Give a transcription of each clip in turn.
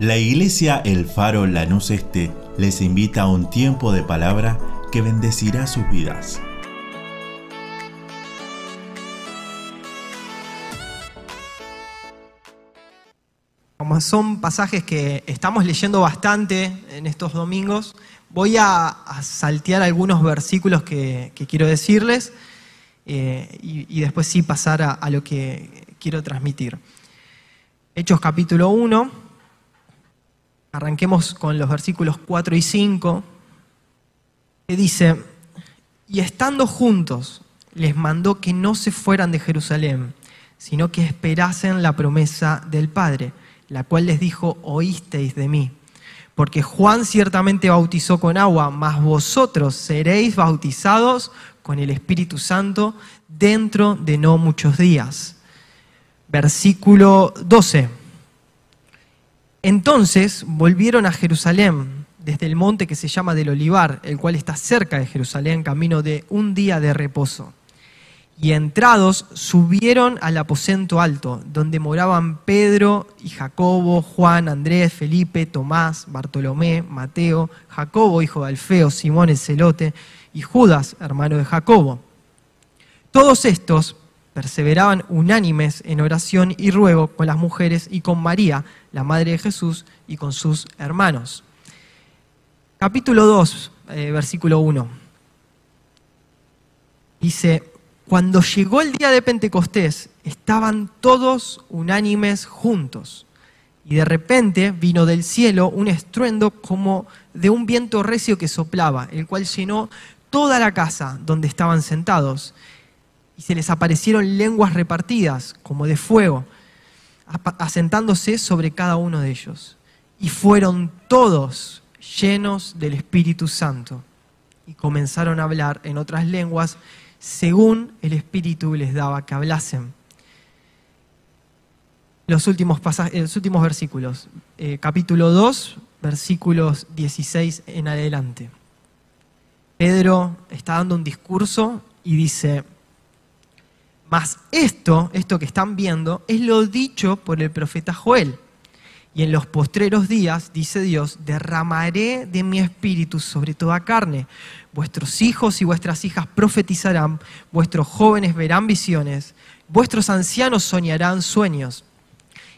La iglesia El Faro Lanús Este les invita a un tiempo de palabra que bendecirá sus vidas. Como son pasajes que estamos leyendo bastante en estos domingos, voy a, saltear algunos versículos que, quiero decirles eh, y, después sí pasar a, a lo que quiero transmitir. Hechos capítulo 1, Arranquemos con los versículos 4 y 5, que dice, y estando juntos, les mandó que no se fueran de Jerusalén, sino que esperasen la promesa del Padre, la cual les dijo, oísteis de mí. Porque Juan ciertamente bautizó con agua, mas vosotros seréis bautizados con el Espíritu Santo dentro de no muchos días. Versículo 12. Entonces volvieron a Jerusalén desde el monte que se llama del Olivar, el cual está cerca de Jerusalén, camino de un día de reposo. Y entrados subieron al aposento alto, donde moraban Pedro y Jacobo, Juan, Andrés, Felipe, Tomás, Bartolomé, Mateo, Jacobo, hijo de Alfeo, Simón el celote, y Judas, hermano de Jacobo. Todos estos perseveraban unánimes en oración y ruego con las mujeres y con María, la madre de Jesús, y con sus hermanos. Capítulo 2, eh, versículo 1. Dice, cuando llegó el día de Pentecostés, estaban todos unánimes juntos. Y de repente vino del cielo un estruendo como de un viento recio que soplaba, el cual llenó toda la casa donde estaban sentados y se les aparecieron lenguas repartidas como de fuego, asentándose sobre cada uno de ellos. Y fueron todos llenos del Espíritu Santo y comenzaron a hablar en otras lenguas según el Espíritu les daba que hablasen. Los últimos, los últimos versículos, eh, capítulo 2, versículos 16 en adelante. Pedro está dando un discurso y dice, mas esto, esto que están viendo, es lo dicho por el profeta Joel. Y en los postreros días, dice Dios, derramaré de mi espíritu sobre toda carne. Vuestros hijos y vuestras hijas profetizarán, vuestros jóvenes verán visiones, vuestros ancianos soñarán sueños.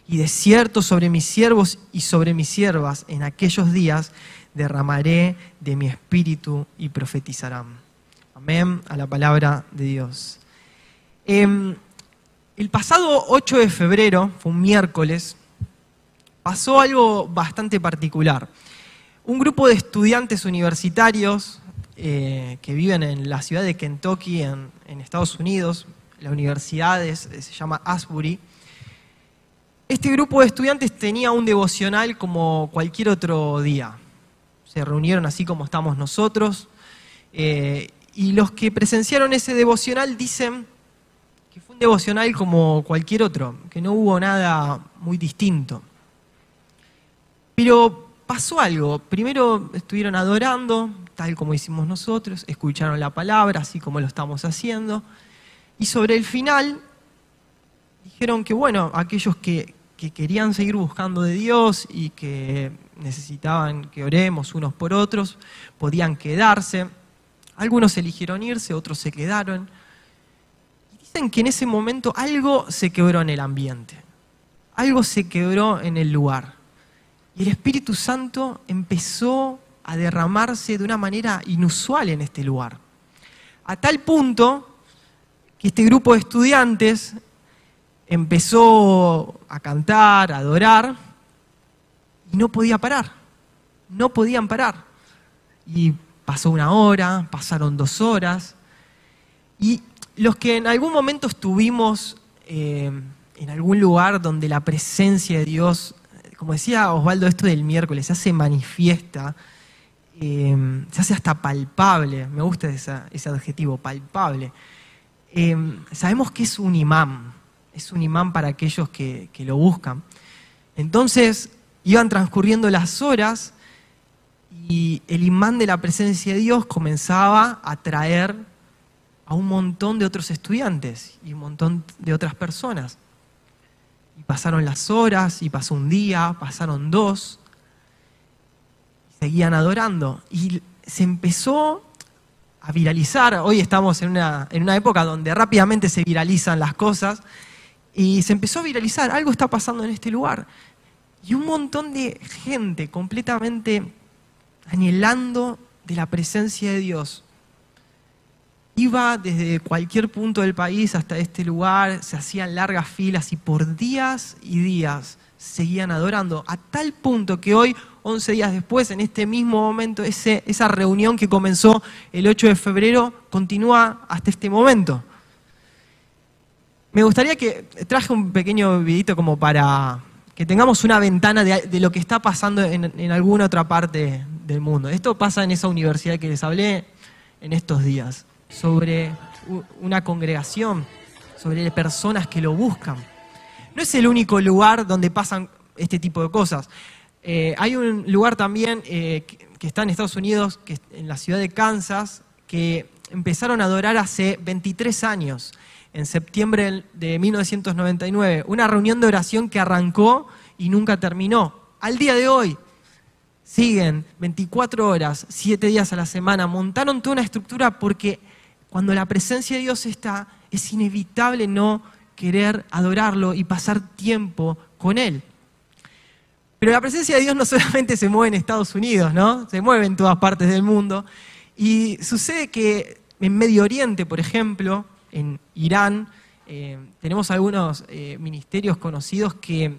Y de cierto sobre mis siervos y sobre mis siervas en aquellos días derramaré de mi espíritu y profetizarán. Amén a la palabra de Dios. Em, el pasado 8 de febrero, fue un miércoles, pasó algo bastante particular. Un grupo de estudiantes universitarios eh, que viven en la ciudad de Kentucky, en, Estados Unidos, la universidad se llama Asbury, este grupo de estudiantes tenía un devocional como cualquier otro día. Se reunieron así como estamos nosotros. Eh, y los que presenciaron ese devocional dicen un devocional como cualquier otro, que no hubo nada muy distinto. Pero pasó algo. Primero estuvieron adorando, tal como hicimos nosotros, escucharon la palabra, así como lo estamos haciendo. Y sobre el final dijeron que, bueno, aquellos que, que querían seguir buscando de Dios y que necesitaban que oremos unos por otros, podían quedarse. Algunos eligieron irse, otros se quedaron dicen que en ese momento algo se quebró en el ambiente, algo se quebró en el lugar. Y el Espíritu Santo empezó a derramarse de una manera inusual en este lugar. A tal punto que este grupo de estudiantes empezó a cantar, a adorar, y no podía parar, no podían parar. Y pasó una hora, pasaron dos horas, y los que en algún momento estuvimos eh, en algún lugar donde la presencia de Dios, como decía Osvaldo, esto del miércoles, se hace manifiesta, eh, se hace hasta palpable, me gusta ese adjetivo, palpable. Eh, sabemos que es un imán, es un imán para aquellos que, que lo buscan. Entonces iban transcurriendo las horas y el imán de la presencia de Dios comenzaba a traer a un montón de otros estudiantes y un montón de otras personas. Y pasaron las horas, y pasó un día, pasaron dos. Seguían adorando. Y se empezó a viralizar. Hoy estamos en una, en una época donde rápidamente se viralizan las cosas. Y se empezó a viralizar. Algo está pasando en este lugar. Y un montón de gente completamente anhelando de la presencia de Dios. Iba desde cualquier punto del país hasta este lugar, se hacían largas filas y por días y días seguían adorando, a tal punto que hoy, 11 días después, en este mismo momento, esa reunión que comenzó el 8 de febrero continúa hasta este momento. Me gustaría que traje un pequeño videito como para que tengamos una ventana de, lo que está pasando en, alguna otra parte del mundo. Esto pasa en esa universidad que les hablé en estos días, sobre una congregación, sobre personas que lo buscan. No es el único lugar donde pasan este tipo de cosas. Eh, hay un lugar también eh, que, está en Estados Unidos, que en la ciudad de Kansas, que empezaron a adorar hace 23 años en septiembre de 1999, una reunión de oración que arrancó y nunca terminó. Al día de hoy siguen 24 horas, 7 días a la semana, montaron toda una estructura porque cuando la presencia de Dios está, es inevitable no querer adorarlo y pasar tiempo con Él. Pero la presencia de Dios no solamente se mueve en Estados Unidos, ¿no? Se mueve en todas partes del mundo. Y sucede que en Medio Oriente, por ejemplo, en Irán. Eh, tenemos algunos eh, ministerios conocidos que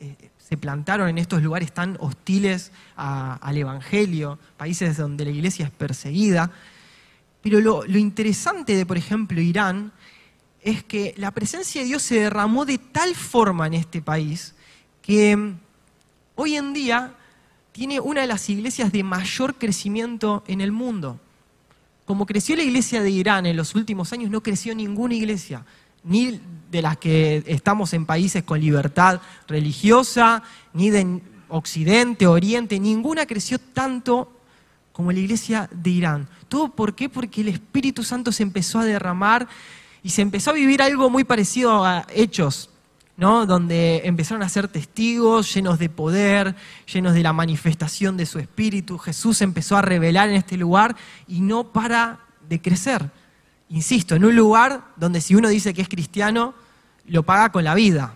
eh, se plantaron en estos lugares tan hostiles al Evangelio, países donde la iglesia es perseguida. Pero lo, interesante de, por ejemplo, Irán es que la presencia de Dios se derramó de tal forma en este país que mm, hoy en día tiene una de las iglesias de mayor crecimiento en el mundo. Como creció la iglesia de Irán en los últimos años, no creció ninguna iglesia, ni de las que estamos en países con libertad religiosa, ni de Occidente, Oriente, ninguna creció tanto como la iglesia de Irán. ¿Todo por qué? Porque el Espíritu Santo se empezó a derramar y se empezó a vivir algo muy parecido a Hechos donde empezaron a ser testigos, llenos de poder, llenos de la manifestación de su espíritu. Jesús empezó a revelar en este lugar y no para de crecer. Insisto, en un lugar donde si uno dice que es cristiano, lo paga con la vida.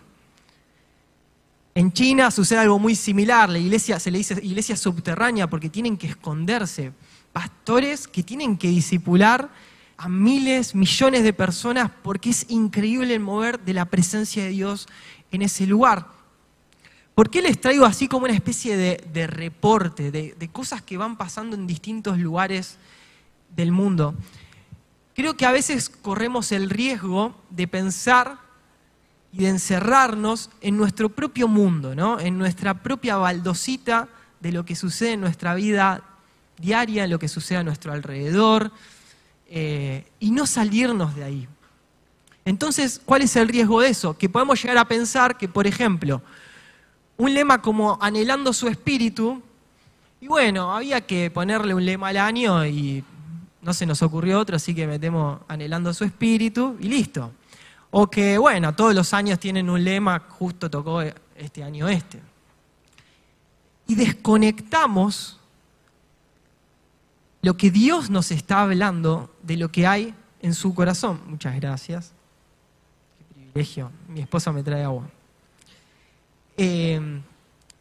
En China sucede algo muy similar, la iglesia se le dice iglesia subterránea porque tienen que esconderse, pastores que tienen que disipular a miles, millones de personas porque es increíble el mover de la presencia de Dios en ese lugar. ¿Por qué les traigo así como una especie de, reporte, de, de cosas que van pasando en distintos lugares del mundo? Creo que a veces corremos el riesgo de pensar y de encerrarnos en nuestro propio mundo, ¿no? en nuestra propia baldosita de lo que sucede en nuestra vida diaria, en lo que sucede a nuestro alrededor, eh, y no salirnos de ahí. Entonces, ¿cuál es el riesgo de eso? Que podemos llegar a pensar que, por ejemplo, un lema como anhelando su espíritu, y bueno, había que ponerle un lema al año y no se nos ocurrió otro, así que metemos anhelando su espíritu y listo. O que, bueno, todos los años tienen un lema, justo tocó este año este. Y desconectamos lo que Dios nos está hablando de lo que hay en su corazón. Muchas gracias. Qué privilegio. Mi esposa me trae agua. Eh,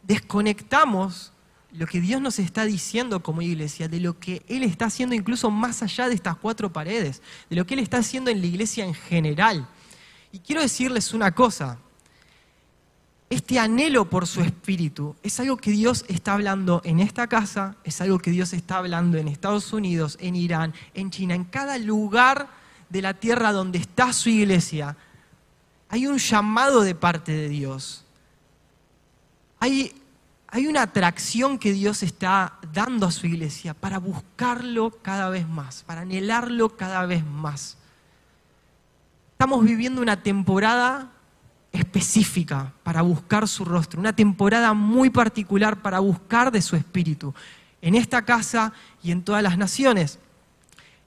desconectamos lo que Dios nos está diciendo como iglesia, de lo que Él está haciendo incluso más allá de estas cuatro paredes, de lo que Él está haciendo en la iglesia en general. Y quiero decirles una cosa, este anhelo por su espíritu es algo que Dios está hablando en esta casa, es algo que Dios está hablando en Estados Unidos, en Irán, en China, en cada lugar de la tierra donde está su iglesia. Hay un llamado de parte de Dios. Hay, hay una atracción que Dios está dando a su iglesia para buscarlo cada vez más, para anhelarlo cada vez más. Estamos viviendo una temporada específica para buscar su rostro, una temporada muy particular para buscar de su espíritu, en esta casa y en todas las naciones.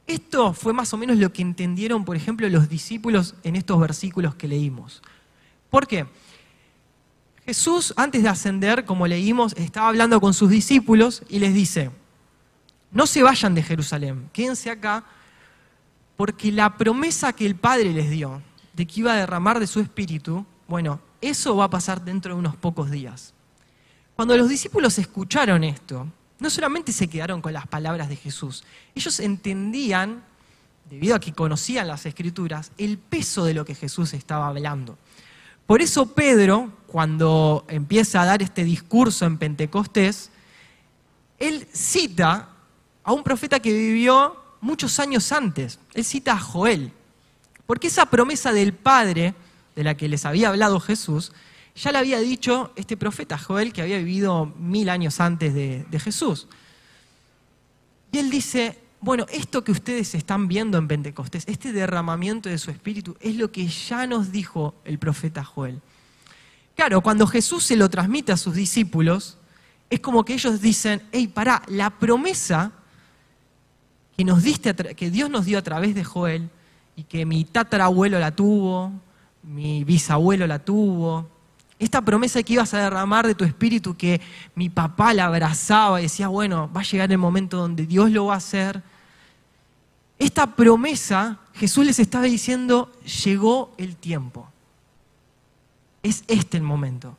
Esto fue más o menos lo que entendieron, por ejemplo, los discípulos en estos versículos que leímos. ¿Por qué? Jesús, antes de ascender, como leímos, estaba hablando con sus discípulos y les dice, no se vayan de Jerusalén, quédense acá, porque la promesa que el Padre les dio de que iba a derramar de su espíritu, bueno, eso va a pasar dentro de unos pocos días. Cuando los discípulos escucharon esto, no solamente se quedaron con las palabras de Jesús, ellos entendían, debido a que conocían las escrituras, el peso de lo que Jesús estaba hablando. Por eso Pedro, cuando empieza a dar este discurso en Pentecostés, él cita a un profeta que vivió muchos años antes. Él cita a Joel. Porque esa promesa del Padre, de la que les había hablado Jesús, ya le había dicho este profeta Joel que había vivido mil años antes de, de Jesús. Y él dice, bueno, esto que ustedes están viendo en Pentecostés, este derramamiento de su espíritu, es lo que ya nos dijo el profeta Joel. Claro, cuando Jesús se lo transmite a sus discípulos, es como que ellos dicen, hey, pará, la promesa que, Dios nos dio a través de Joel, y que mi tatarabuelo la tuvo, mi bisabuelo la tuvo, esta promesa que ibas a derramar de tu espíritu, que mi papá la abrazaba y decía, bueno, va a llegar el momento donde Dios lo va a hacer. Esta promesa, Jesús les estaba diciendo, llegó el tiempo. Es este el momento.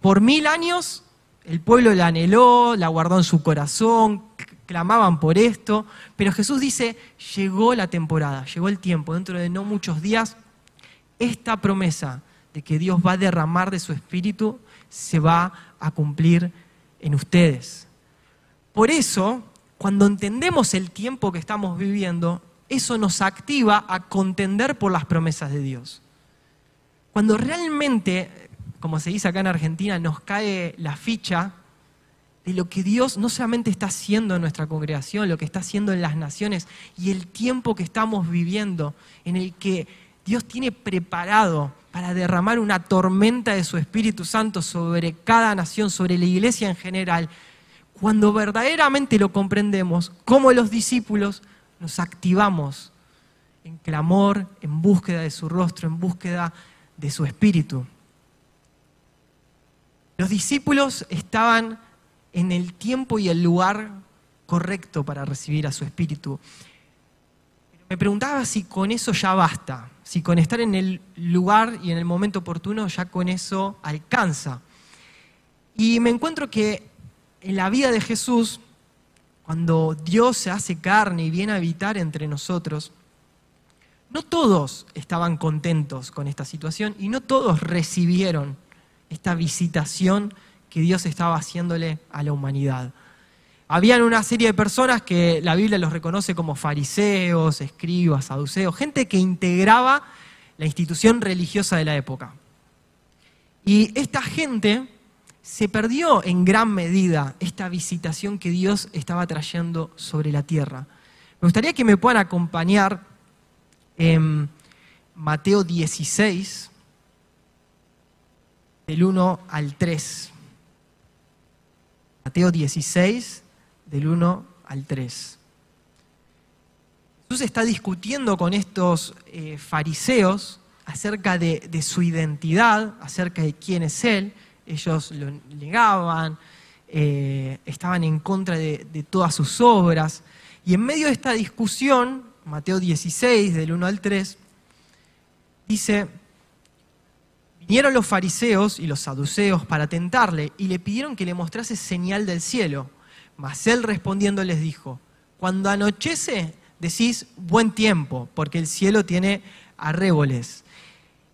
Por mil años el pueblo la anheló, la guardó en su corazón, clamaban por esto, pero Jesús dice, llegó la temporada, llegó el tiempo, dentro de no muchos días, esta promesa de que Dios va a derramar de su espíritu se va a cumplir en ustedes. Por eso, cuando entendemos el tiempo que estamos viviendo, eso nos activa a contender por las promesas de Dios. Cuando realmente, como se dice acá en Argentina, nos cae la ficha de lo que Dios no solamente está haciendo en nuestra congregación, lo que está haciendo en las naciones y el tiempo que estamos viviendo, en el que Dios tiene preparado para derramar una tormenta de su Espíritu Santo sobre cada nación, sobre la iglesia en general, cuando verdaderamente lo comprendemos, como los discípulos nos activamos en clamor, en búsqueda de su rostro, en búsqueda de su Espíritu. Los discípulos estaban en el tiempo y el lugar correcto para recibir a su espíritu. Me preguntaba si con eso ya basta, si con estar en el lugar y en el momento oportuno ya con eso alcanza. Y me encuentro que en la vida de Jesús, cuando Dios se hace carne y viene a habitar entre nosotros, no todos estaban contentos con esta situación y no todos recibieron esta visitación que Dios estaba haciéndole a la humanidad. Habían una serie de personas que la Biblia los reconoce como fariseos, escribas, saduceos, gente que integraba la institución religiosa de la época. Y esta gente se perdió en gran medida esta visitación que Dios estaba trayendo sobre la tierra. Me gustaría que me puedan acompañar en Mateo 16, del 1 al 3. Mateo 16, del 1 al 3. Jesús está discutiendo con estos eh, fariseos acerca de, su identidad, acerca de quién es Él. Ellos lo negaban, eh, estaban en contra de, de todas sus obras. Y en medio de esta discusión, Mateo 16, del 1 al 3, dice, Vinieron los fariseos y los saduceos para tentarle y le pidieron que le mostrase señal del cielo. Mas él respondiendo les dijo, cuando anochece decís buen tiempo, porque el cielo tiene arréboles.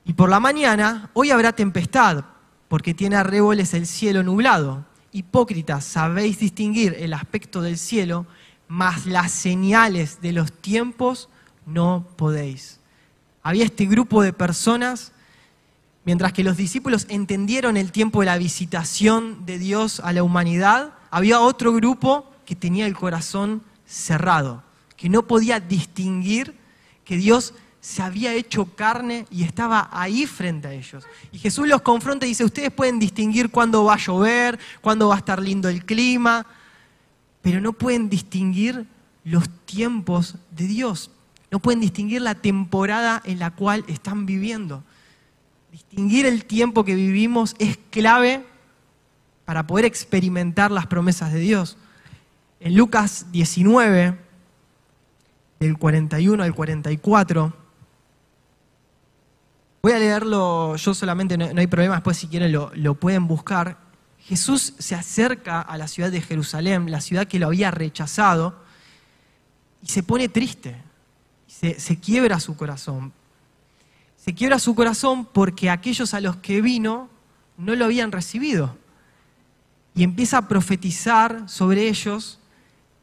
Y por la mañana, hoy habrá tempestad, porque tiene arréboles el cielo nublado. Hipócritas, sabéis distinguir el aspecto del cielo, mas las señales de los tiempos no podéis. Había este grupo de personas Mientras que los discípulos entendieron el tiempo de la visitación de Dios a la humanidad, había otro grupo que tenía el corazón cerrado, que no podía distinguir que Dios se había hecho carne y estaba ahí frente a ellos. Y Jesús los confronta y dice, ustedes pueden distinguir cuándo va a llover, cuándo va a estar lindo el clima, pero no pueden distinguir los tiempos de Dios, no pueden distinguir la temporada en la cual están viviendo. Distinguir el tiempo que vivimos es clave para poder experimentar las promesas de Dios. En Lucas 19, del 41 al 44, voy a leerlo yo solamente, no, hay problema, después si quieren lo, pueden buscar. Jesús se acerca a la ciudad de Jerusalén, la ciudad que lo había rechazado, y se pone triste, se quiebra su corazón. Se quiebra su corazón porque aquellos a los que vino no lo habían recibido. Y empieza a profetizar sobre ellos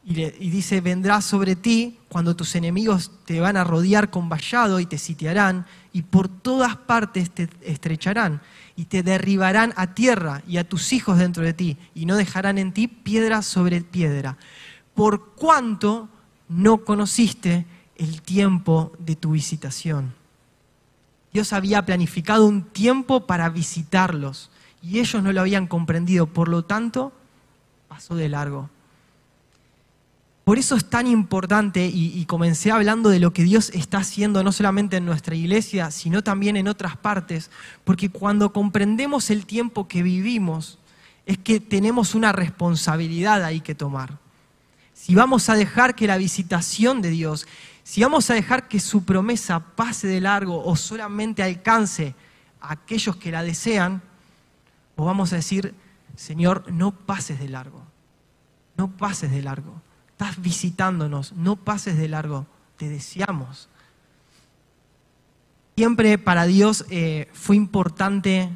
y, dice, vendrá sobre ti cuando tus enemigos te van a rodear con vallado y te sitiarán y por todas partes te estrecharán y te derribarán a tierra y a tus hijos dentro de ti y no dejarán en ti piedra sobre piedra. Por cuanto no conociste el tiempo de tu visitación. Dios había planificado un tiempo para visitarlos y ellos no lo habían comprendido, por lo tanto, pasó de largo. Por eso es tan importante, y, comencé hablando de lo que Dios está haciendo no solamente en nuestra iglesia, sino también en otras partes, porque cuando comprendemos el tiempo que vivimos, es que tenemos una responsabilidad ahí que tomar. Si vamos a dejar que la visitación de Dios, si vamos a dejar que su promesa pase de largo o solamente alcance a aquellos que la desean, o vamos a decir, Señor, no pases de largo, no pases de largo, estás visitándonos, no pases de largo, te deseamos. Siempre para Dios eh, fue importante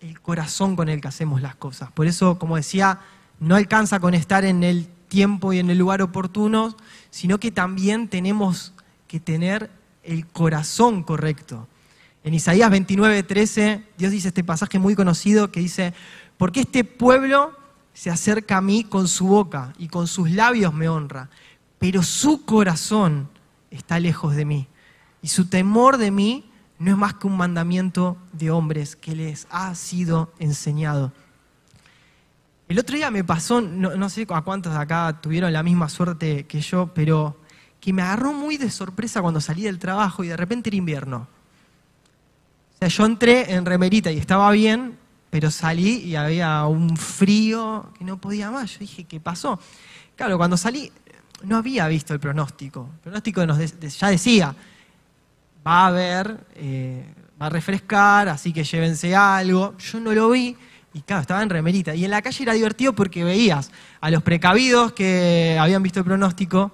el corazón con el que hacemos las cosas. Por eso, como decía, no alcanza con estar en el tiempo y en el lugar oportuno, sino que también tenemos que tener el corazón correcto. En Isaías 29, 13, Dios dice este pasaje muy conocido que dice, porque este pueblo se acerca a mí con su boca y con sus labios me honra, pero su corazón está lejos de mí y su temor de mí no es más que un mandamiento de hombres que les ha sido enseñado. El otro día me pasó, no, sé a cuántos de acá tuvieron la misma suerte que yo, pero que me agarró muy de sorpresa cuando salí del trabajo y de repente era invierno. O sea, yo entré en remerita y estaba bien, pero salí y había un frío que no podía más. Yo dije, ¿qué pasó? Claro, cuando salí no había visto el pronóstico. El pronóstico nos ya decía, va a haber, eh, va a refrescar, así que llévense algo. Yo no lo vi y claro, estaba en remerita. Y en la calle era divertido porque veías a los precavidos que habían visto el pronóstico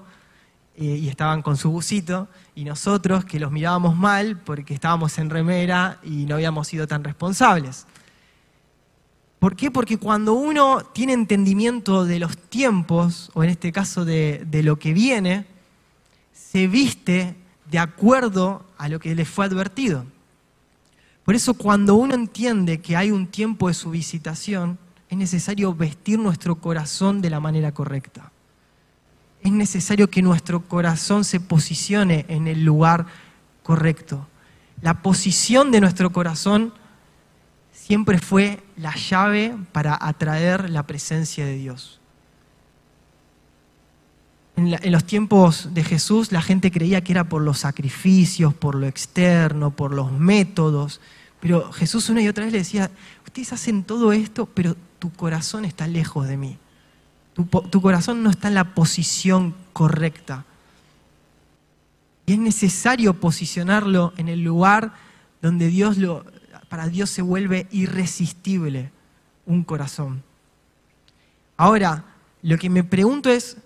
eh, y estaban con su busito, y nosotros que los mirábamos mal porque estábamos en remera y no habíamos sido tan responsables. ¿Por qué? Porque cuando uno tiene entendimiento de los tiempos, o en este caso de, de lo que viene, se viste de acuerdo a lo que le fue advertido. Por eso cuando uno entiende que hay un tiempo de su visitación, es necesario vestir nuestro corazón de la manera correcta. Es necesario que nuestro corazón se posicione en el lugar correcto. La posición de nuestro corazón siempre fue la llave para atraer la presencia de Dios. En, los tiempos de Jesús la gente creía que era por los sacrificios, por lo externo, por los métodos, pero Jesús una y otra vez le decía, ustedes hacen todo esto, pero tu corazón está lejos de mí. Tu, tu corazón no está en la posición correcta. Y es necesario posicionarlo en el lugar donde Dios lo, para Dios se vuelve irresistible un corazón. Ahora, lo que me pregunto es,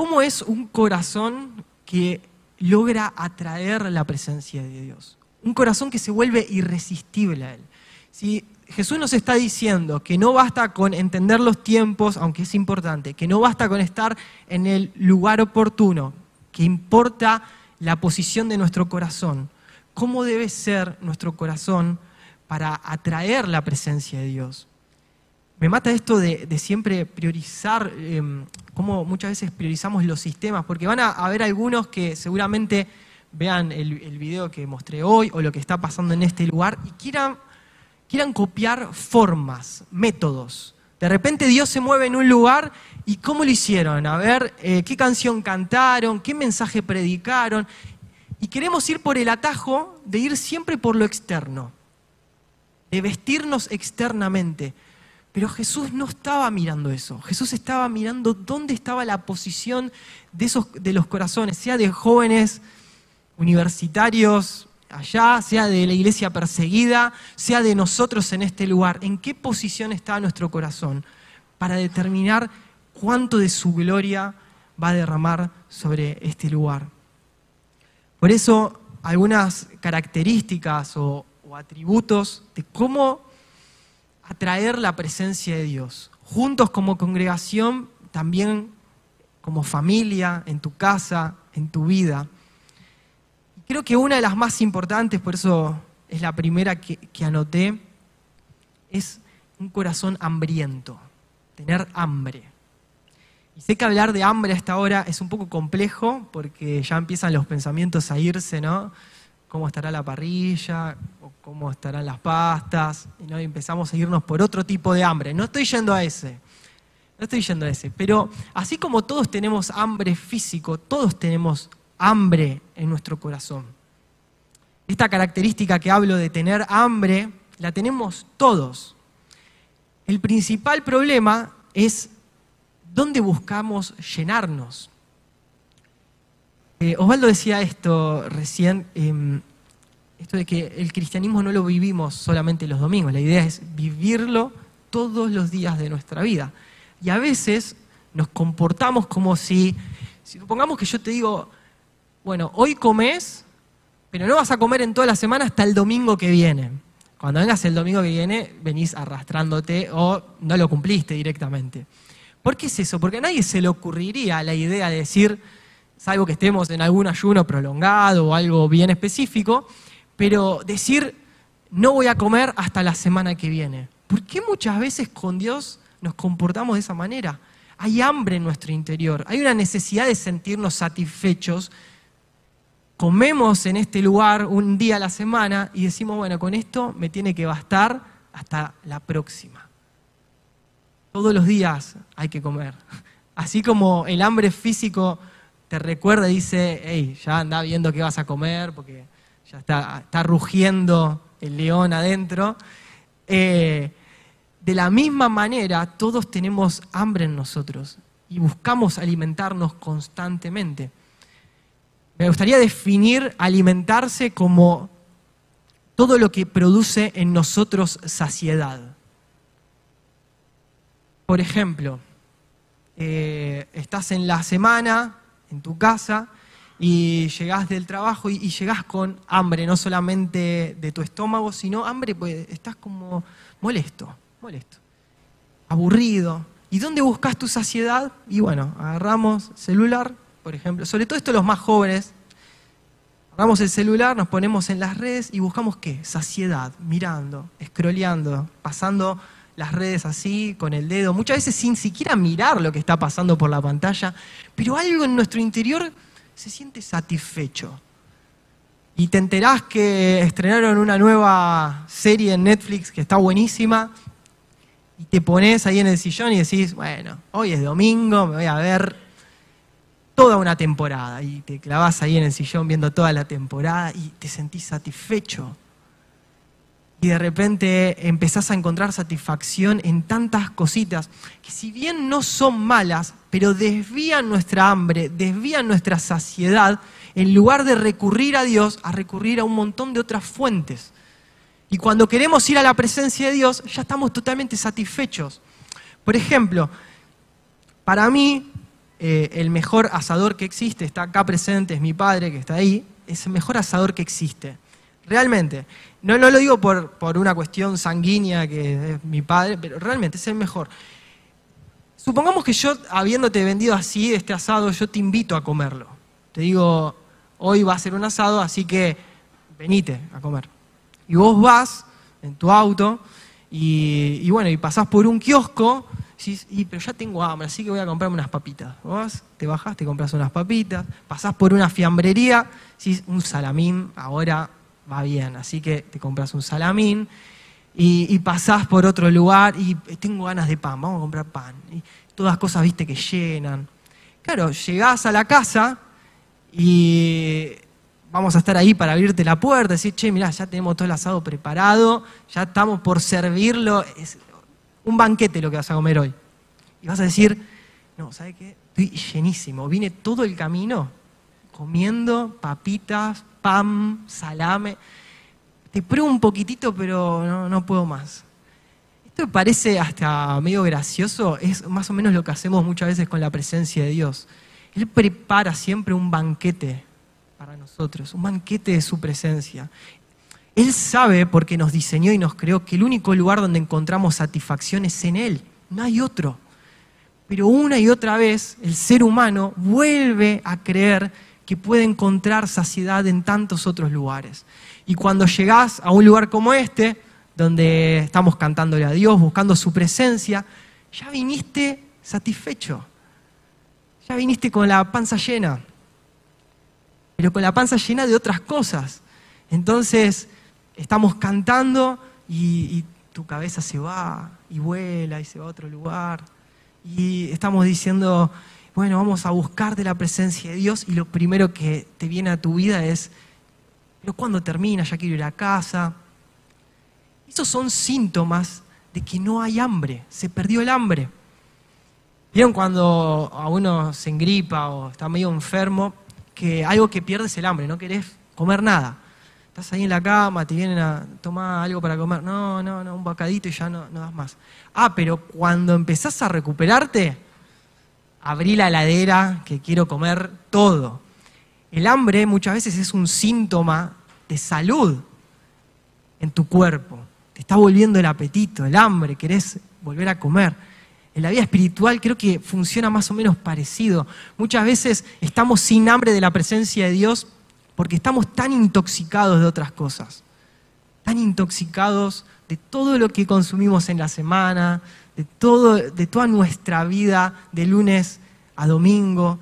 ¿Cómo es un corazón que logra atraer la presencia de Dios? Un corazón que se vuelve irresistible a Él. Si Jesús nos está diciendo que no basta con entender los tiempos, aunque es importante, que no basta con estar en el lugar oportuno, que importa la posición de nuestro corazón. ¿Cómo debe ser nuestro corazón para atraer la presencia de Dios? Me mata esto de, siempre priorizar em, cómo muchas veces priorizamos los sistemas, porque van a haber algunos que seguramente vean el, video que mostré hoy o lo que está pasando en este lugar y quieran, quieran copiar formas, métodos. De repente Dios se mueve en un lugar y cómo lo hicieron, a ver eh, qué canción cantaron, qué mensaje predicaron. Y queremos ir por el atajo de ir siempre por lo externo, de vestirnos externamente. Pero Jesús no estaba mirando eso. Jesús estaba mirando dónde estaba la posición de, esos, de los corazones, sea de jóvenes, universitarios, allá, sea de la iglesia perseguida, sea de nosotros en este lugar. ¿En qué posición está nuestro corazón? Para determinar cuánto de su gloria va a derramar sobre este lugar. Por eso, algunas características o, o atributos de cómo atraer la presencia de Dios. Juntos como congregación, también como familia, en tu casa, en tu vida. creo que una de las más importantes, por eso es la primera que, que anoté, es un corazón hambriento, tener hambre. Y sé que hablar de hambre a esta hora es un poco complejo porque ya empiezan los pensamientos a irse, ¿no? Cómo estará la parrilla, o cómo estarán las pastas, y, ¿no? empezamos a irnos por otro tipo de hambre. No estoy yendo a ese, no estoy yendo a ese, pero así como todos tenemos hambre físico, todos tenemos hambre en nuestro corazón. Esta característica que hablo de tener hambre, la tenemos todos. El principal problema es dónde buscamos llenarnos. Eh, Osvaldo decía esto recién, em, esto de que el cristianismo no lo vivimos solamente los domingos, la idea es vivirlo todos los días de nuestra vida. Y a veces nos comportamos como si, si supongamos que yo te digo, bueno, hoy comes, pero no vas a comer en toda la semana hasta el domingo que viene. Cuando vengas el domingo que viene, venís arrastrándote o no lo cumpliste directamente. ¿Por qué es eso? Porque a nadie se le ocurriría la idea de decir, salvo que estemos en algún ayuno prolongado o algo bien específico, pero decir, no voy a comer hasta la semana que viene. ¿Por qué muchas veces con Dios nos comportamos de esa manera? Hay hambre en nuestro interior, hay una necesidad de sentirnos satisfechos. Comemos en este lugar un día a la semana y decimos, bueno, con esto me tiene que bastar hasta la próxima. Todos los días hay que comer. Así como el hambre físico te recuerda y dice, hey, ya anda viendo qué vas a comer, porque ya está, está rugiendo el león adentro. Eh, de la misma manera, todos tenemos hambre en nosotros y buscamos alimentarnos constantemente. Me gustaría definir alimentarse como todo lo que produce en nosotros saciedad. Por ejemplo, eh, estás en la semana en tu casa y llegás del trabajo y, llegás con hambre, no solamente de tu estómago, sino hambre, pues estás como molesto, molesto, aburrido. ¿Y dónde buscas tu saciedad? Y bueno, agarramos celular, por ejemplo, sobre todo esto los más jóvenes, agarramos el celular, nos ponemos en las redes y buscamos qué? Saciedad, mirando, scrolleando, pasando las redes así, con el dedo, muchas veces sin siquiera mirar lo que está pasando por la pantalla, pero algo en nuestro interior se siente satisfecho. Y te enterás que estrenaron una nueva serie en Netflix que está buenísima, y te pones ahí en el sillón y decís, bueno, hoy es domingo, me voy a ver toda una temporada. Y te clavas ahí en el sillón viendo toda la temporada y te sentís satisfecho y de repente empezás a encontrar satisfacción en tantas cositas que si bien no son malas, pero desvían nuestra hambre, desvían nuestra saciedad, en lugar de recurrir a Dios, a recurrir a un montón de otras fuentes. Y cuando queremos ir a la presencia de Dios, ya estamos totalmente satisfechos. Por ejemplo, para mí, eh, el mejor asador que existe, está acá presente, es mi padre que está ahí, es el mejor asador que existe. Realmente. No, lo digo por, por una cuestión sanguínea que es mi padre, pero realmente es el mejor. Supongamos que yo, habiéndote vendido así este asado, yo te invito a comerlo. Te digo, hoy va a ser un asado, así que venite a comer. Y vos vas en tu auto y, bueno, y pasás por un kiosco, y, pero ya tengo hambre, así que voy a comprarme unas papitas. Vos te bajás, te compras unas papitas, pasás por una fiambrería, un salamín, ahora va bien. Así que te compras un salamín y, pasás por otro lugar y tengo ganas de pan, vamos a comprar pan. Y todas cosas, viste, que llenan. Claro, llegás a la casa y vamos a estar ahí para abrirte la puerta, decir, che, mirá, ya tenemos todo el asado preparado, ya estamos por servirlo, es un banquete lo que vas a comer hoy. Y vas a decir, no, ¿sabes qué? Estoy llenísimo, vine todo el camino comiendo papitas, pan, salame. Te pruebo un poquitito, pero no, no puedo más. Esto me parece hasta medio gracioso, es más o menos lo que hacemos muchas veces con la presencia de Dios. Él prepara siempre un banquete para nosotros, un banquete de su presencia. Él sabe, porque nos diseñó y nos creó, que el único lugar donde encontramos satisfacción es en Él, no hay otro. Pero una y otra vez el ser humano vuelve a creer que puede encontrar saciedad en tantos otros lugares. Y cuando llegás a un lugar como este, donde estamos cantándole a Dios, buscando su presencia, ya viniste satisfecho, ya viniste con la panza llena pero con la panza llena de otras cosas. Entonces, estamos cantando y, tu cabeza se va y vuela y se va a otro lugar. Y estamos diciendo, bueno, vamos a buscar de la presencia de Dios y lo primero que te viene a tu vida es, pero ¿cuándo termina? Ya quiero ir a casa. Esos son síntomas de que no hay hambre, se perdió el hambre. ¿Vieron cuando a uno se engripa o está medio enfermo que algo que pierdes el hambre, no querés comer nada. Estás ahí en la cama, te vienen a tomar algo para comer. No, no, no, un bocadito y ya no, no das más. Ah, pero cuando empezás a recuperarte, abrí la heladera que quiero comer todo. El hambre muchas veces es un síntoma de salud en tu cuerpo. Te está volviendo el apetito, el hambre, querés volver a comer. En la vida espiritual creo que funciona más o menos parecido. Muchas veces estamos sin hambre de la presencia de Dios porque estamos tan intoxicados de otras cosas, tan intoxicados de todo lo que consumimos en la semana, de, todo, de toda nuestra vida de lunes a domingo,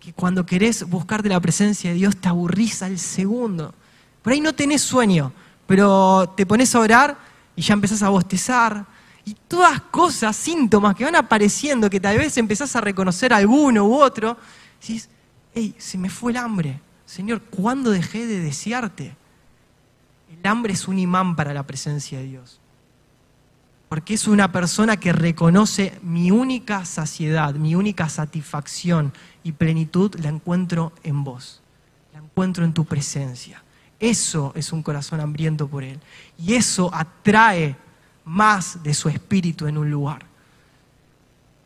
que cuando querés buscar de la presencia de Dios te aburrís al segundo. Por ahí no tenés sueño, pero te pones a orar y ya empezás a bostezar, y todas cosas, síntomas que van apareciendo, que tal vez empezás a reconocer alguno u otro, decís, hey, se me fue el hambre. Señor, ¿cuándo dejé de desearte? El hambre es un imán para la presencia de Dios. Porque es una persona que reconoce mi única saciedad, mi única satisfacción y plenitud la encuentro en vos, la encuentro en tu presencia. Eso es un corazón hambriento por Él. Y eso atrae más de su espíritu en un lugar.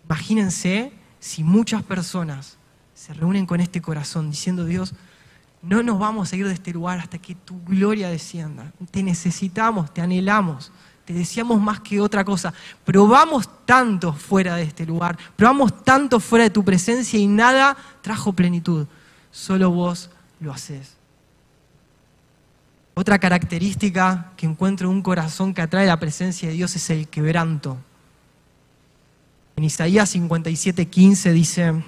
Imagínense si muchas personas se reúnen con este corazón diciendo, Dios, no nos vamos a ir de este lugar hasta que tu gloria descienda. Te necesitamos, te anhelamos, te deseamos más que otra cosa. Probamos tanto fuera de este lugar, probamos tanto fuera de tu presencia y nada trajo plenitud. Solo vos lo haces. Otra característica que encuentro en un corazón que atrae la presencia de Dios es el quebranto. En Isaías 57:15 dice,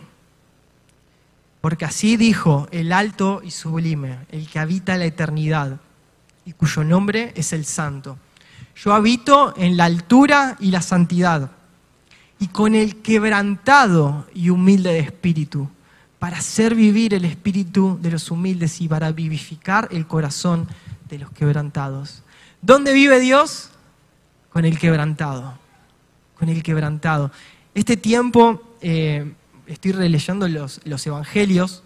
porque así dijo el alto y sublime, el que habita la eternidad y cuyo nombre es el santo. Yo habito en la altura y la santidad y con el quebrantado y humilde de espíritu, para hacer vivir el espíritu de los humildes y para vivificar el corazón de los quebrantados. ¿Dónde vive Dios? Con el quebrantado. Con el quebrantado. Este tiempo eh, estoy releyendo los, los evangelios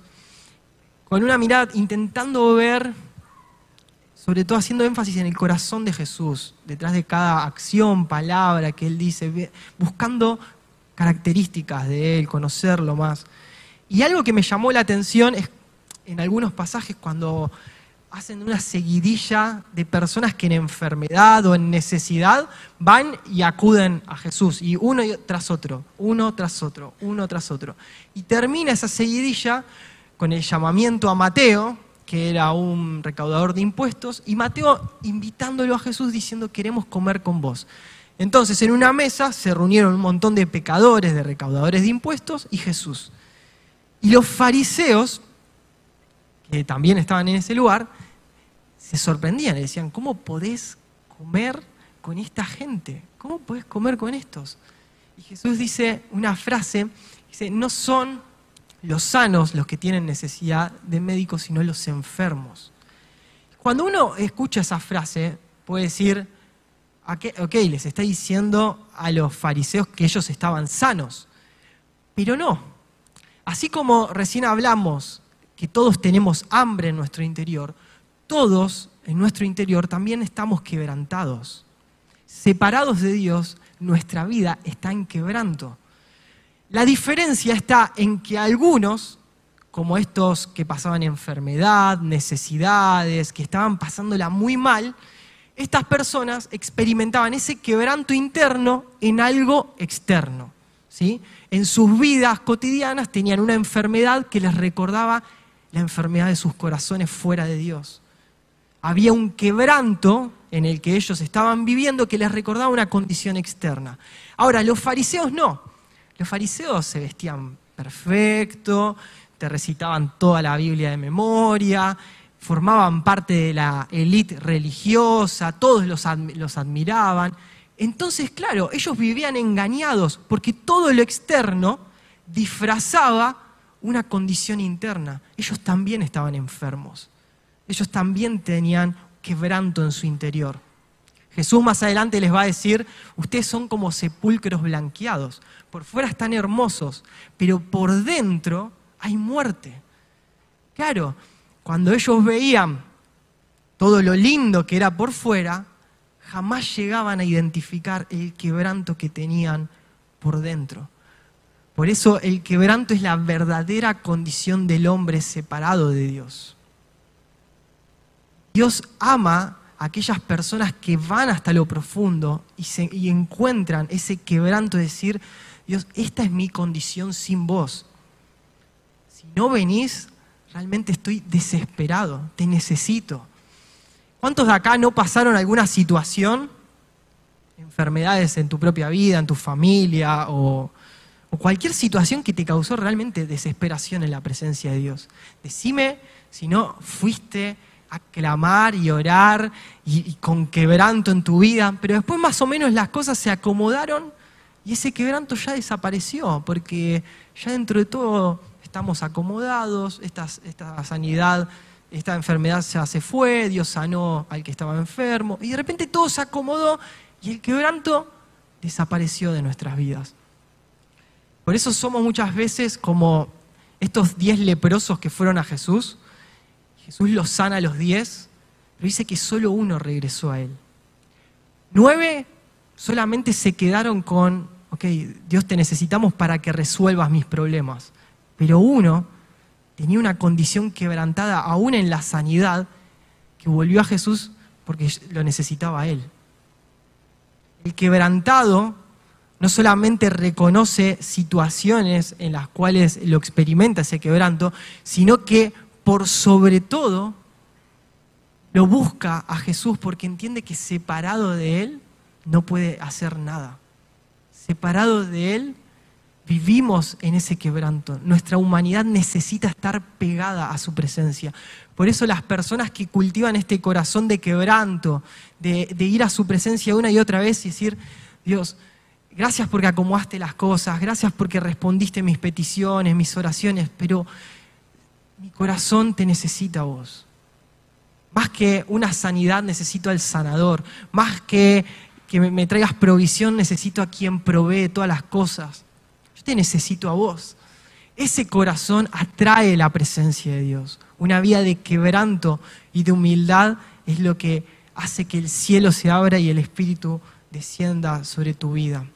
con una mirada intentando ver, sobre todo haciendo énfasis en el corazón de Jesús, detrás de cada acción, palabra que Él dice, buscando características de Él, conocerlo más. Y algo que me llamó la atención es en algunos pasajes cuando hacen una seguidilla de personas que en enfermedad o en necesidad van y acuden a Jesús, y uno tras otro, uno tras otro, uno tras otro. Y termina esa seguidilla con el llamamiento a Mateo, que era un recaudador de impuestos, y Mateo invitándolo a Jesús diciendo, queremos comer con vos. Entonces en una mesa se reunieron un montón de pecadores, de recaudadores de impuestos, y Jesús. Y los fariseos que también estaban en ese lugar, se sorprendían, le decían, ¿cómo podés comer con esta gente? ¿Cómo podés comer con estos? Y Jesús dice una frase, dice, no son los sanos los que tienen necesidad de médicos, sino los enfermos. Cuando uno escucha esa frase, puede decir, ok, les está diciendo a los fariseos que ellos estaban sanos, pero no. Así como recién hablamos que todos tenemos hambre en nuestro interior, todos en nuestro interior también estamos quebrantados. Separados de Dios, nuestra vida está en quebranto. La diferencia está en que algunos, como estos que pasaban enfermedad, necesidades, que estaban pasándola muy mal, estas personas experimentaban ese quebranto interno en algo externo. ¿sí? En sus vidas cotidianas tenían una enfermedad que les recordaba la enfermedad de sus corazones fuera de Dios. Había un quebranto en el que ellos estaban viviendo que les recordaba una condición externa. Ahora, los fariseos no. Los fariseos se vestían perfecto, te recitaban toda la Biblia de memoria, formaban parte de la élite religiosa, todos los, los admiraban. Entonces, claro, ellos vivían engañados porque todo lo externo disfrazaba una condición interna. Ellos también estaban enfermos. Ellos también tenían quebranto en su interior. Jesús más adelante les va a decir, ustedes son como sepulcros blanqueados, por fuera están hermosos, pero por dentro hay muerte. Claro, cuando ellos veían todo lo lindo que era por fuera, jamás llegaban a identificar el quebranto que tenían por dentro. Por eso el quebranto es la verdadera condición del hombre separado de Dios. Dios ama aquellas personas que van hasta lo profundo y, encuentran ese quebranto de decir, Dios, esta es mi condición sin vos. Si no venís, realmente estoy desesperado, te necesito. ¿Cuántos de acá no pasaron alguna situación, enfermedades en tu propia vida, en tu familia o, o cualquier situación que te causó realmente desesperación en la presencia de Dios? Decime si no fuiste a clamar y orar y, con quebranto en tu vida, pero después más o menos las cosas se acomodaron y ese quebranto ya desapareció, porque ya dentro de todo estamos acomodados, esta, esta sanidad, esta enfermedad ya se fue, Dios sanó al que estaba enfermo, y de repente todo se acomodó y el quebranto desapareció de nuestras vidas. Por eso somos muchas veces como estos diez leprosos que fueron a Jesús, Jesús los sana a los diez, pero dice que solo uno regresó a él. Nueve solamente se quedaron con, ok, Dios te necesitamos para que resuelvas mis problemas. Pero uno tenía una condición quebrantada aún en la sanidad que volvió a Jesús porque lo necesitaba a él. El quebrantado no solamente reconoce situaciones en las cuales lo experimenta ese quebranto, sino que por sobre todo, lo busca a Jesús porque entiende que separado de Él no puede hacer nada. Separado de Él vivimos en ese quebranto. Nuestra humanidad necesita estar pegada a su presencia. Por eso las personas que cultivan este corazón de quebranto, de, de, ir a su presencia una y otra vez y decir, Dios, gracias porque acomodaste las cosas, gracias porque respondiste mis peticiones, mis oraciones, pero mi corazón te necesita a vos. Más que una sanidad necesito al sanador. Más que que me, traigas provisión necesito a quien provee todas las cosas. Yo te necesito a vos. Ese corazón atrae la presencia de Dios. Una vida de quebranto y de humildad es lo que hace que el cielo se abra y el Espíritu descienda sobre tu vida.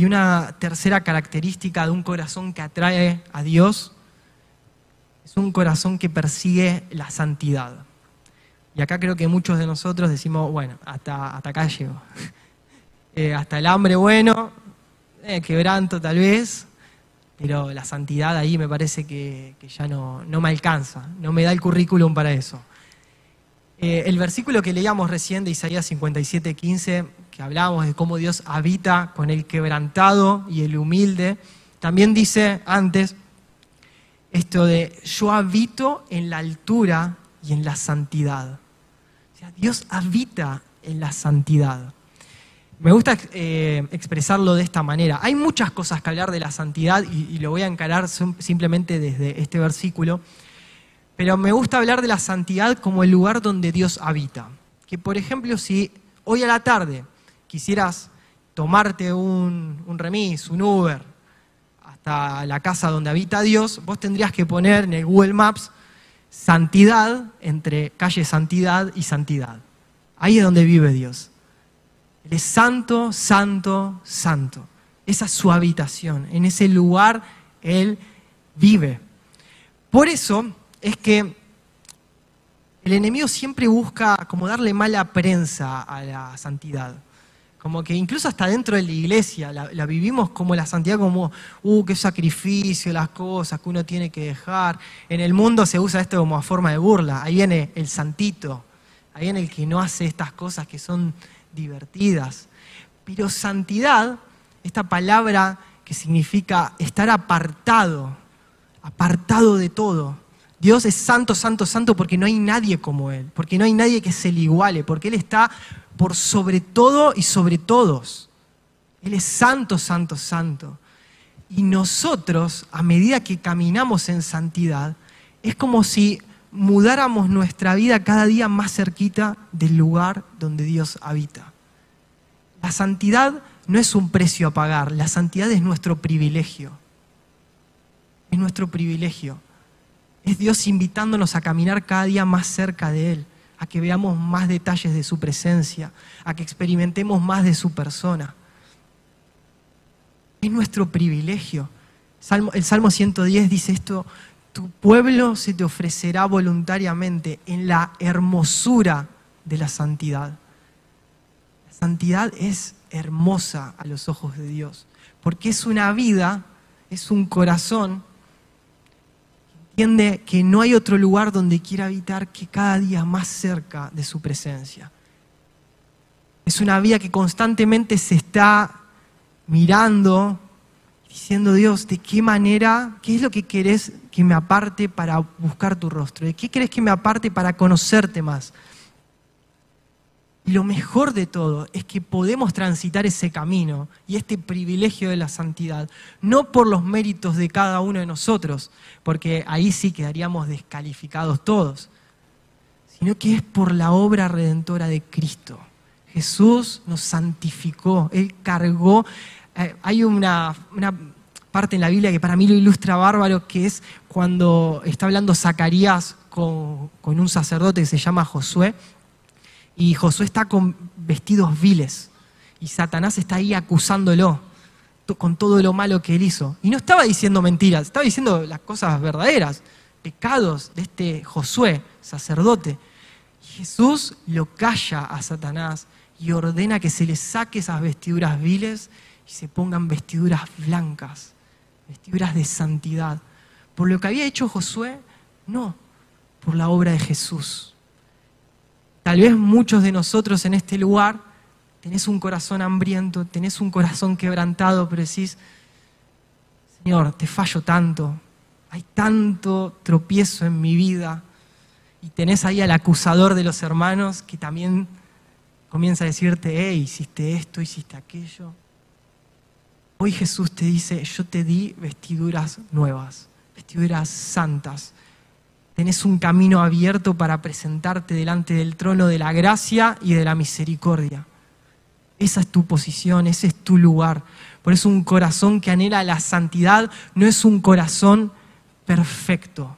Y una tercera característica de un corazón que atrae a Dios es un corazón que persigue la santidad. Y acá creo que muchos de nosotros decimos, bueno, hasta, hasta acá llego. Eh, hasta el hambre bueno, eh, quebranto tal vez, pero la santidad ahí me parece que, ya no, no, me alcanza, no me da el currículum para eso. Eh, el versículo que leíamos recién de Isaías 57, 15 hablábamos de cómo Dios habita con el quebrantado y el humilde, también dice antes esto de yo habito en la altura y en la santidad. O sea, Dios habita en la santidad. Me gusta eh, expresarlo de esta manera. Hay muchas cosas que hablar de la santidad y, y lo voy a encarar sim- simplemente desde este versículo, pero me gusta hablar de la santidad como el lugar donde Dios habita. Que por ejemplo, si hoy a la tarde quisieras tomarte un, remis, un Uber, hasta la casa donde habita Dios, vos tendrías que poner en el Google Maps santidad entre calle santidad y santidad. Ahí es donde vive Dios. Él es santo, santo, santo. Esa es su habitación. En ese lugar Él vive. Por eso es que el enemigo siempre busca como darle mala prensa a la santidad. Como que incluso hasta dentro de la iglesia la, vivimos como la santidad como, uh, qué sacrificio, las cosas que uno tiene que dejar. En el mundo se usa esto como forma de burla. Ahí viene el santito, ahí viene el que no hace estas cosas que son divertidas. Pero santidad, esta palabra que significa estar apartado, apartado de todo. Dios es santo, santo, santo porque no hay nadie como Él, porque no hay nadie que se le iguale, porque Él está por sobre todo y sobre todos. Él es santo, santo, santo. Y nosotros, a medida que caminamos en santidad, es como si mudáramos nuestra vida cada día más cerquita del lugar donde Dios habita. La santidad no es un precio a pagar, la santidad es nuestro privilegio. Es nuestro privilegio. Es Dios invitándonos a caminar cada día más cerca de Él, a que veamos más detalles de su presencia, a que experimentemos más de su persona. Es nuestro privilegio. El Salmo 110 dice esto, tu pueblo se te ofrecerá voluntariamente en la hermosura de la santidad. La santidad es hermosa a los ojos de Dios, porque es una vida, es un corazón entiende que no hay otro lugar donde quiera habitar que cada día más cerca de su presencia. Es una vida que constantemente se está mirando, diciendo Dios, ¿de qué manera, qué es lo que querés que me aparte para buscar tu rostro? ¿De qué querés que me aparte para conocerte más? Lo mejor de todo es que podemos transitar ese camino y este privilegio de la santidad, no por los méritos de cada uno de nosotros, porque ahí sí quedaríamos descalificados todos, sino que es por la obra redentora de Cristo. Jesús nos santificó, Él cargó. eh, hay una, una parte en la Biblia que para mí lo ilustra bárbaro, que es cuando está hablando Zacarías con, con un sacerdote que se llama Josué, y Josué está con vestidos viles, y Satanás está ahí acusándolo con todo lo malo que él hizo. Y no estaba diciendo mentiras, estaba diciendo las cosas verdaderas, pecados de este Josué, sacerdote. Jesús lo calla a Satanás y ordena que se le saque esas vestiduras viles y se pongan vestiduras blancas, vestiduras de santidad. Por lo que había hecho Josué, no, por la obra de Jesús. Tal vez muchos de nosotros en este lugar tenés un corazón hambriento, tenés un corazón quebrantado, pero decís, Señor, te fallo tanto, hay tanto tropiezo en mi vida, y tenés ahí al acusador de los hermanos que también comienza a decirte, hey, hiciste esto, hiciste aquello. Hoy Jesús te dice, yo te di vestiduras nuevas, vestiduras santas. Tenés un camino abierto para presentarte delante del trono de la gracia y de la misericordia. Esa es tu posición, ese es tu lugar. Por eso un corazón que anhela la santidad no es un corazón perfecto.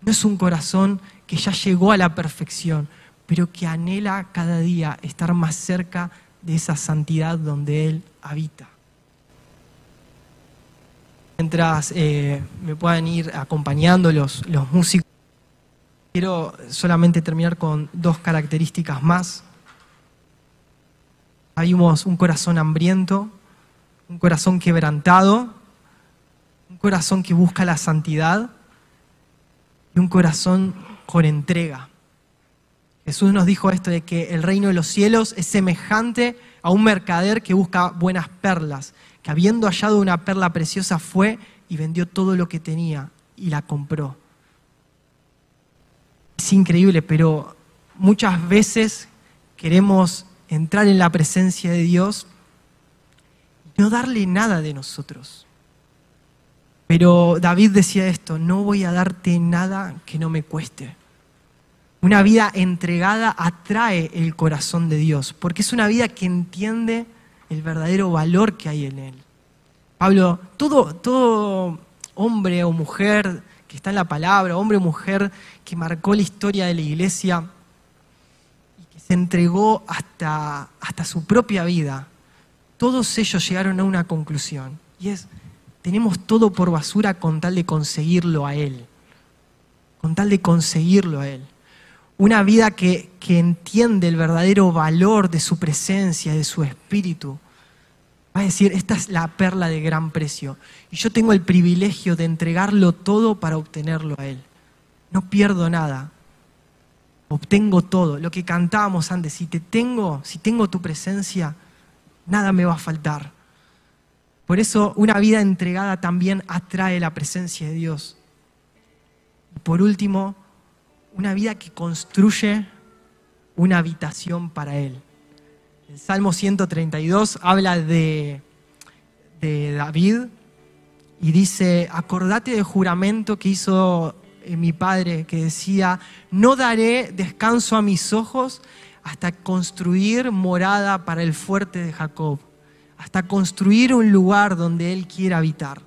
No es un corazón que ya llegó a la perfección, pero que anhela cada día estar más cerca de esa santidad donde Él habita. Mientras eh, me puedan ir acompañando los, los músicos, quiero solamente terminar con dos características más. Vimos un corazón hambriento, un corazón quebrantado, un corazón que busca la santidad y un corazón con entrega. Jesús nos dijo esto de que el reino de los cielos es semejante a un mercader que busca buenas perlas, que habiendo hallado una perla preciosa fue y vendió todo lo que tenía y la compró. Es increíble, pero muchas veces queremos entrar en la presencia de Dios y no darle nada de nosotros. Pero David decía esto, no voy a darte nada que no me cueste. Una vida entregada atrae el corazón de Dios, porque es una vida que entiende el verdadero valor que hay en Él. Pablo, todo, todo hombre o mujer que está en la palabra, hombre o mujer que marcó la historia de la iglesia y que se entregó hasta, hasta su propia vida, todos ellos llegaron a una conclusión, y es, tenemos todo por basura con tal de conseguirlo a Él, con tal de conseguirlo a Él. Una vida que, que entiende el verdadero valor de su presencia, de su espíritu. Va a decir, esta es la perla de gran precio. Y yo tengo el privilegio de entregarlo todo para obtenerlo a Él. No pierdo nada. Obtengo todo. Lo que cantábamos antes, si te tengo, si tengo tu presencia, nada me va a faltar. Por eso una vida entregada también atrae la presencia de Dios. Y por último, una vida que construye una habitación para Él. El Salmo 132 habla de, David y dice, acordate del juramento que hizo eh, mi padre, que decía, no daré descanso a mis ojos hasta construir morada para el fuerte de Jacob, hasta construir un lugar donde Él quiera habitar.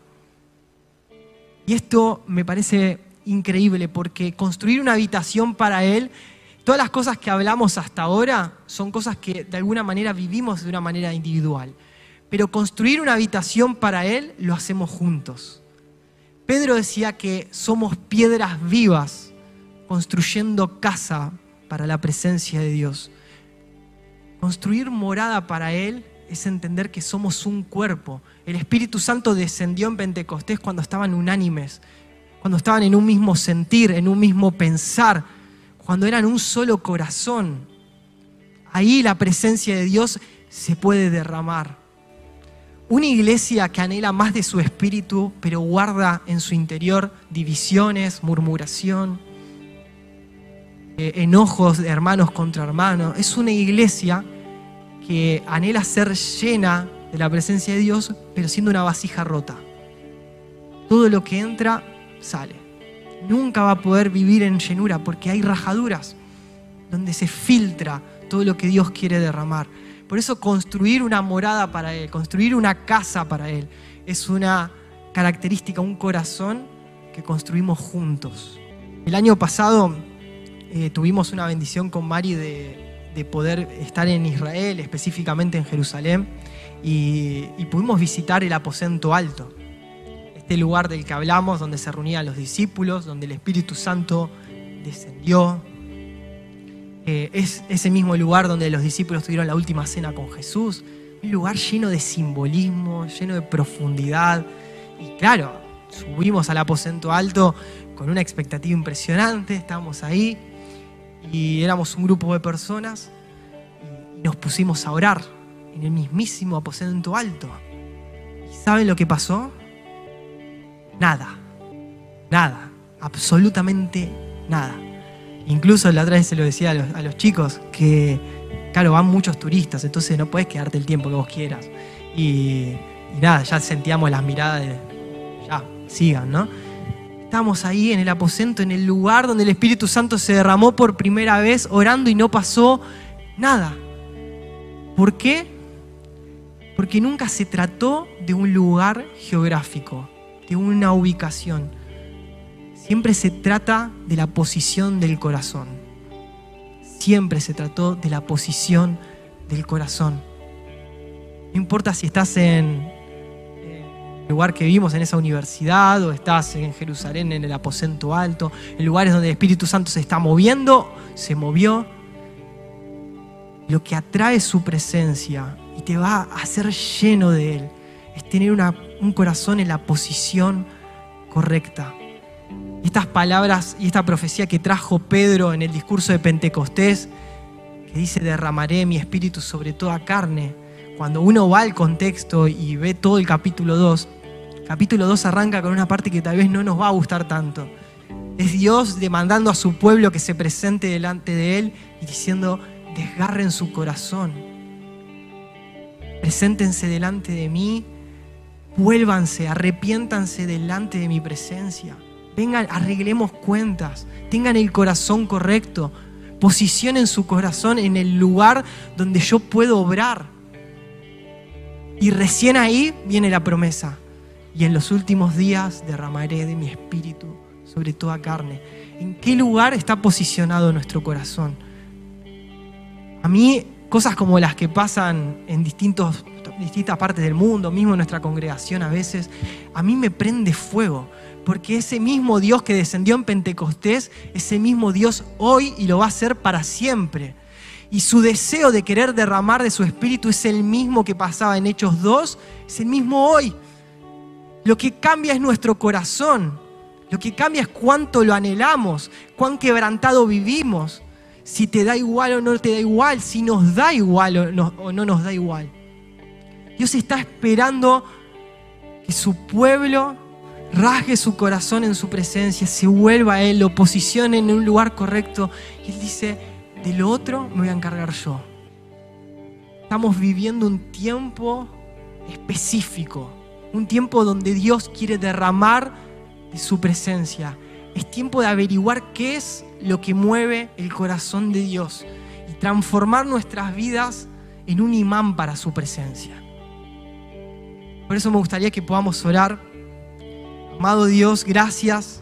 Y esto me parece increíble porque construir una habitación para Él, todas las cosas que hablamos hasta ahora son cosas que de alguna manera vivimos de una manera individual. Pero construir una habitación para Él lo hacemos juntos. Pedro decía que somos piedras vivas construyendo casa para la presencia de Dios. Construir morada para Él es entender que somos un cuerpo. El Espíritu Santo descendió en Pentecostés cuando estaban unánimes, cuando estaban en un mismo sentir, en un mismo pensar, cuando eran un solo corazón. Ahí la presencia de Dios se puede derramar. Una iglesia que anhela más de su espíritu, pero guarda en su interior divisiones, murmuración, eh, enojos de hermanos contra hermanos. Es una iglesia que anhela ser llena de la presencia de Dios, pero siendo una vasija rota. Todo lo que entra sale. Nunca va a poder vivir en llenura porque hay rajaduras donde se filtra todo lo que Dios quiere derramar. Por eso construir una morada para Él, construir una casa para Él, es una característica, un corazón que construimos juntos. El año pasado eh, tuvimos una bendición con Mari de, de, poder estar en Israel, específicamente en Jerusalén, y, y pudimos visitar el aposento alto este lugar del que hablamos, donde se reunían los discípulos, donde el Espíritu Santo descendió. Eh, es ese mismo lugar donde los discípulos tuvieron la última cena con Jesús. Un lugar lleno de simbolismo, lleno de profundidad. Y claro, subimos al aposento alto con una expectativa impresionante, estábamos ahí y éramos un grupo de personas y nos pusimos a orar en el mismísimo aposento alto. ¿Y saben lo que pasó? Nada. Nada. Absolutamente nada. Incluso la otra vez se lo decía a los, chicos que, claro, van muchos turistas, entonces no puedes quedarte el tiempo que vos quieras. Y, nada, ya sentíamos las miradas de, ya, sigan, ¿no? Estamos ahí en el aposento, en el lugar donde el Espíritu Santo se derramó por primera vez, orando y no pasó nada. ¿Por qué? Porque nunca se trató de un lugar geográfico de una ubicación. Siempre se trata de la posición del corazón. Siempre se trató de la posición del corazón. No importa si estás en el lugar que vivimos, en esa universidad, o estás en Jerusalén, en el aposento alto, en lugares donde el Espíritu Santo se está moviendo, se movió. Lo que atrae su presencia y te va a hacer lleno de Él es tener un corazón en la posición correcta. Estas palabras y esta profecía que trajo Pedro en el discurso de Pentecostés, que dice, derramaré mi espíritu sobre toda carne, cuando uno va al contexto y ve todo el capítulo 2, capítulo 2 arranca con una parte que tal vez no nos va a gustar tanto. Es Dios demandando a su pueblo que se presente delante de Él y diciendo, desgarren su corazón preséntense delante de mí, vuélvanse, arrepiéntanse delante de mi presencia. Vengan, arreglemos cuentas, tengan el corazón correcto, posicionen su corazón en el lugar donde yo puedo obrar. Y recién ahí viene la promesa. Y en los últimos días derramaré de mi espíritu sobre toda carne. ¿En qué lugar está posicionado nuestro corazón? A mí, cosas como las que pasan en distintos, distintas partes del mundo, mismo nuestra congregación a veces, a mí me prende fuego. Porque ese mismo Dios que descendió en Pentecostés, ese mismo Dios hoy y lo va a hacer para siempre. Y su deseo de querer derramar de su espíritu es el mismo que pasaba en Hechos 2, es el mismo hoy. Lo que cambia es nuestro corazón. Lo que cambia es cuánto lo anhelamos, cuán quebrantado vivimos, si te da igual o no te da igual, si nos da igual o no nos da igual. Dios está esperando que su pueblo rasgue su corazón en su presencia, se vuelva a Él, lo posicione en un lugar correcto. Y Él dice, de lo otro me voy a encargar yo. Estamos viviendo un tiempo específico, un tiempo donde Dios quiere derramar de su presencia. Es tiempo de averiguar qué es lo que mueve el corazón de Dios y transformar nuestras vidas en un imán para su presencia. Por eso me gustaría que podamos orar Amado Dios, gracias.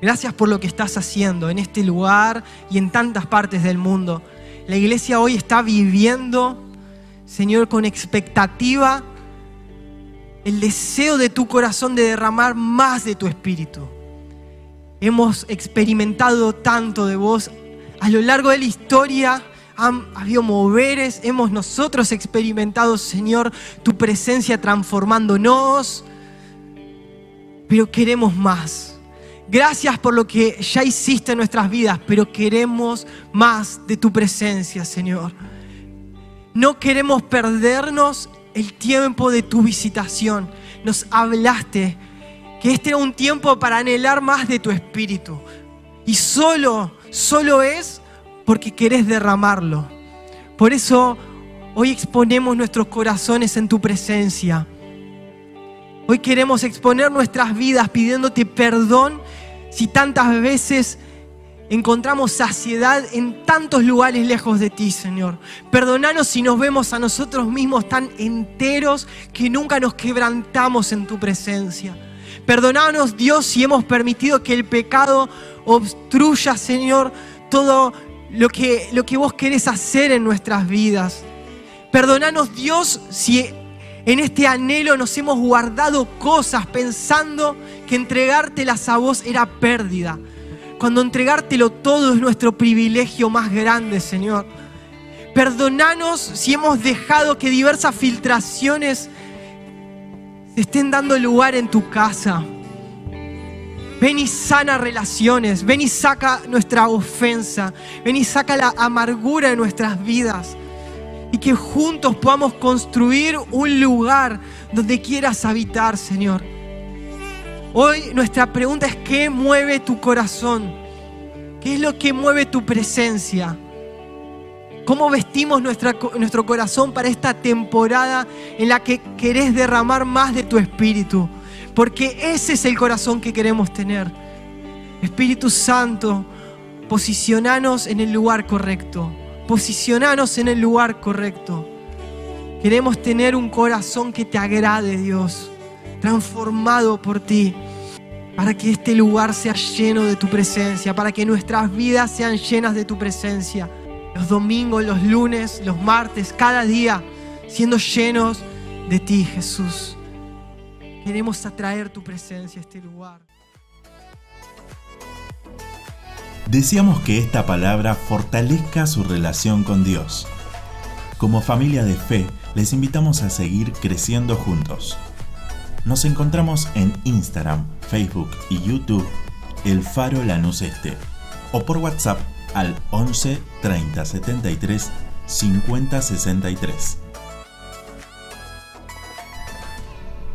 Gracias por lo que estás haciendo en este lugar y en tantas partes del mundo. La iglesia hoy está viviendo, Señor, con expectativa el deseo de tu corazón de derramar más de tu espíritu. Hemos experimentado tanto de vos a lo largo de la historia. Han habido moveres, hemos nosotros experimentado, Señor, tu presencia transformándonos, pero queremos más. Gracias por lo que ya hiciste en nuestras vidas, pero queremos más de tu presencia, Señor. No queremos perdernos el tiempo de tu visitación. Nos hablaste que este era un tiempo para anhelar más de tu espíritu. Y solo, solo es porque querés derramarlo. Por eso hoy exponemos nuestros corazones en tu presencia Hoy queremos exponer nuestras vidas pidiéndote perdón si tantas veces encontramos saciedad en tantos lugares lejos de ti, Señor. Perdonanos si nos vemos a nosotros mismos tan enteros que nunca nos quebrantamos en tu presencia. Perdonanos, Dios, si hemos permitido que el pecado obstruya, Señor, todo lo que, lo que vos querés hacer en nuestras vidas. Perdonanos, Dios, si en este anhelo nos hemos guardado cosas pensando que entregártelas a vos era pérdida. Cuando entregártelo todo es nuestro privilegio más grande, Señor. Perdonanos si hemos dejado que diversas filtraciones estén dando lugar en tu casa. Ven y sana relaciones, ven y saca nuestra ofensa, ven y saca la amargura de nuestras vidas y que juntos podamos construir un lugar donde quieras habitar, Señor. Hoy nuestra pregunta es, ¿qué mueve tu corazón? ¿Qué es lo que mueve tu presencia? ¿Cómo vestimos nuestro corazón para esta temporada en la que querés derramar más de tu espíritu? Porque ese es el corazón que queremos tener. Espíritu Santo, posicionanos en el lugar correcto posicionarnos en el lugar correcto. Queremos tener un corazón que te agrade, Dios, transformado por ti, para que este lugar sea lleno de tu presencia, para que nuestras vidas sean llenas de tu presencia. Los domingos, los lunes, los martes, cada día, siendo llenos de ti, Jesús. Queremos atraer tu presencia a este lugar. Deseamos que esta palabra fortalezca su relación con Dios. Como familia de fe, les invitamos a seguir creciendo juntos. Nos encontramos en Instagram, Facebook y YouTube, El Faro Lanús Este, o por WhatsApp al 11 30 73 50 63.